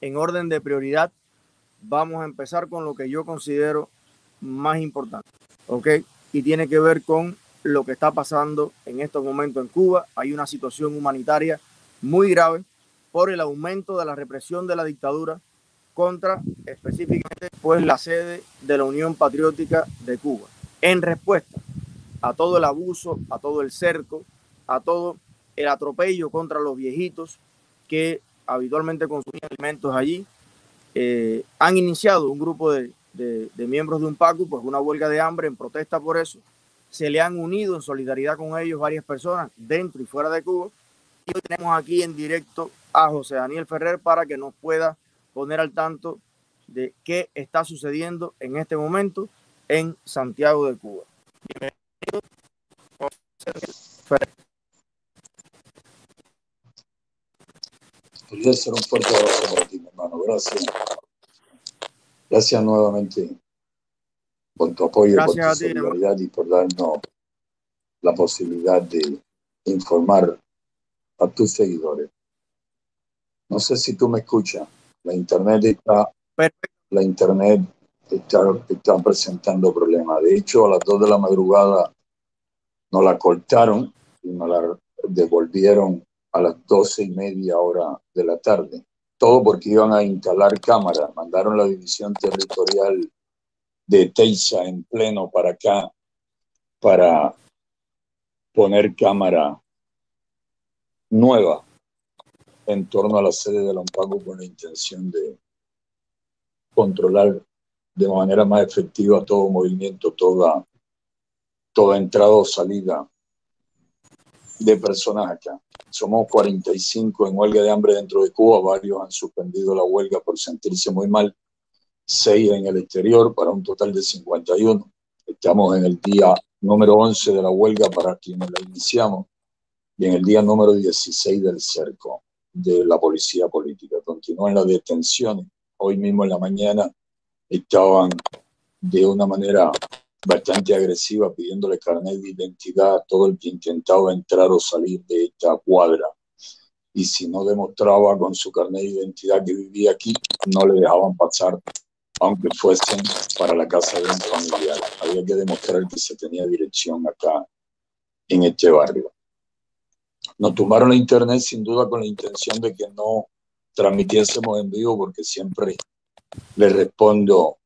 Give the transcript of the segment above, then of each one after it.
en orden de prioridad, vamos a empezar con lo que yo considero más importante, ¿ok? Y tiene que ver con lo que está pasando en estos momentos en Cuba. Hay una situación humanitaria muy grave por el aumento de la represión de la dictadura contra específicamente pues la sede de la Unión Patriótica de Cuba. En respuesta a todo el abuso, a todo el cerco, a todo el atropello contra los viejitos que habitualmente consumían alimentos allí, eh, han iniciado un grupo de, miembros de un PACU, pues una huelga de hambre en protesta por eso. Se le han unido en solidaridad con ellos varias personas dentro y fuera de Cuba. Y hoy tenemos aquí en directo a José Daniel Ferrer para que nos pueda poner al tanto de qué está sucediendo en este momento en Santiago de Cuba. Bienvenido, José Daniel Ferrer. Ser un fuerte abrazo para ti, hermano. Gracias. Gracias nuevamente por tu apoyo, por tu solidaridad y por darnos la posibilidad de informar a tus seguidores. No sé si tú me escuchas. La internet está, la internet está, está presentando problemas. De hecho, a las 2 de la madrugada nos la cortaron y nos la devolvieron a las doce y media hora de la tarde. Todo porque iban a instalar cámaras. Mandaron la división territorial de Teiza en pleno para acá para poner cámara nueva en torno a la sede de Lampago con la intención de controlar de manera más efectiva todo movimiento, toda, toda entrada o salida de personas acá. Somos 45 en huelga de hambre dentro de Cuba, varios han suspendido la huelga por sentirse muy mal, seis en el exterior para un total de 51. Estamos en el día número 11 de la huelga para quienes la iniciamos y en el día número 16 del cerco de la policía política. Continúan las detenciones. Hoy mismo en la mañana estaban de una manera bastante agresiva pidiéndole carnet de identidad a todo el que intentaba entrar o salir de esta cuadra. Y si no demostraba con su carnet de identidad que vivía aquí, no le dejaban pasar, aunque fuesen para la casa de un familiar. Había que demostrar que se tenía dirección acá en este barrio. Nos tumbaron la internet sin duda con la intención de que no transmitiésemos en vivo, porque siempre le respondo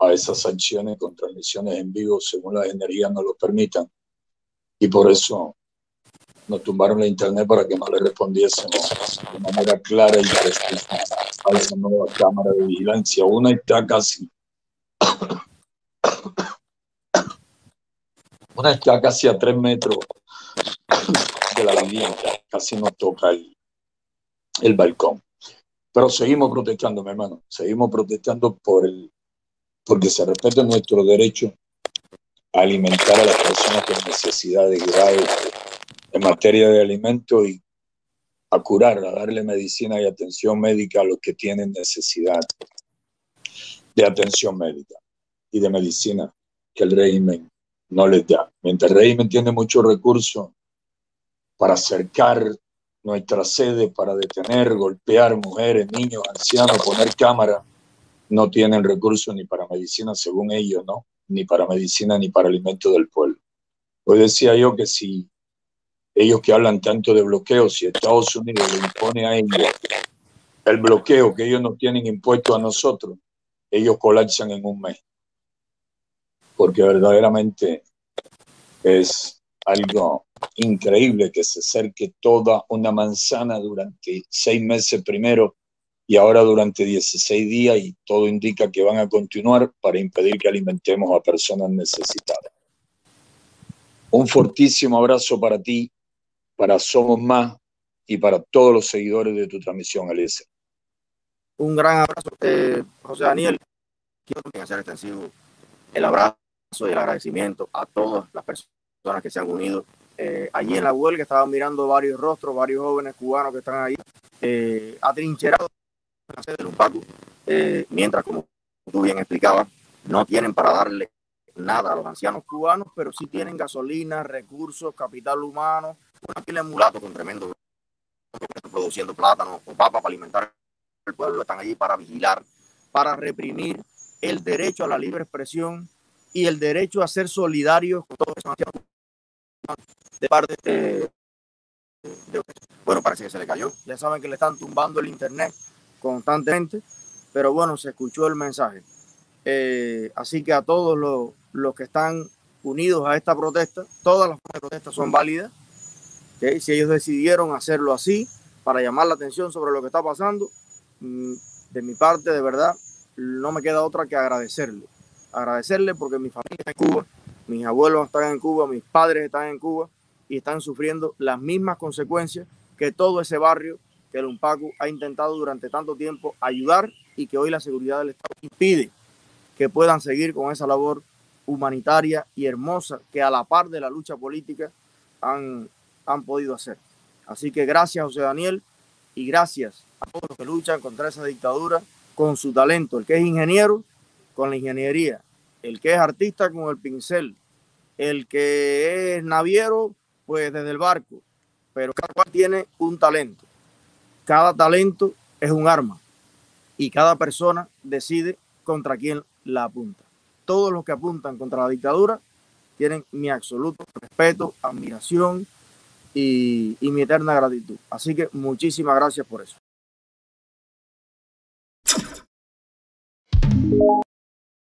a esas acciones con transmisiones en vivo según las energías nos lo permitan. Y por eso nos tumbaron la internet para que no le respondiésemos de manera clara y precisa a esa nueva cámara de vigilancia. Una está casi, una está casi a tres metros de la vivienda, casi nos toca el, el balcón. Pero seguimos protestando, mi hermano, seguimos protestando por el porque se respeta nuestro derecho a alimentar a las personas con necesidades graves en materia de alimento y a curar, a darle medicina y atención médica a los que tienen necesidad de atención médica y de medicina que el régimen no les da. Mientras el régimen tiene muchos recursos para acercar nuestra sede, para detener, golpear mujeres, niños, ancianos, poner cámaras, no tienen recursos ni para medicina, según ellos, ¿no? Ni para medicina ni para alimento del pueblo. Hoy decía yo que si ellos que hablan tanto de bloqueo, si Estados Unidos le impone a ellos el bloqueo que ellos nos tienen impuesto a nosotros, ellos colapsan en un mes. Porque verdaderamente es algo increíble que se acerque toda una manzana durante seis meses primero y ahora durante 16 días y todo indica que van a continuar para impedir que alimentemos a personas necesitadas. Un fortísimo abrazo para ti, para Somos Más y para todos los seguidores de tu transmisión, Alicia. Un gran abrazo, eh, José Daniel. Quiero hacer extensivo el abrazo y el agradecimiento a todas las personas que se han unido eh, allí en la huelga. Estaban mirando varios rostros, varios jóvenes cubanos que están ahí eh, atrincherados de un eh, mientras, como tú bien explicabas, no tienen para darle nada a los ancianos cubanos, pero sí tienen gasolina, recursos, capital humano, una pila de con tremendo produciendo plátano o papa para alimentar el pueblo, están allí para vigilar, para reprimir el derecho a la libre expresión y el derecho a ser solidarios con todos esos de parte de, bueno, parece que se le cayó. Ya saben que le están tumbando el internet constantemente, pero bueno, se escuchó el mensaje. Eh, así que a todos los, los, que están unidos a esta protesta, todas las protestas son válidas. Si ellos decidieron hacerlo así para llamar la atención sobre lo que está pasando, mm, de mi parte, de verdad, no me queda otra que agradecerle. Agradecerle porque mi familia está en Cuba, mis abuelos están en Cuba, mis padres están en Cuba y están sufriendo las mismas consecuencias que todo ese barrio que el UNPACU ha intentado durante tanto tiempo ayudar y que hoy la seguridad del Estado impide que puedan seguir con esa labor humanitaria y hermosa que a la par de la lucha política han, han podido hacer. Así que gracias José Daniel y gracias a todos los que luchan contra esa dictadura con su talento. El que es ingeniero, con la ingeniería. El que es artista, con el pincel. El que es naviero, pues desde el barco. Pero cada cual tiene un talento. Cada talento es un arma. Y cada persona decide contra quién la apunta. Todos los que apuntan contra la dictadura tienen mi absoluto respeto, admiración y, mi eterna gratitud. Así que muchísimas gracias por eso.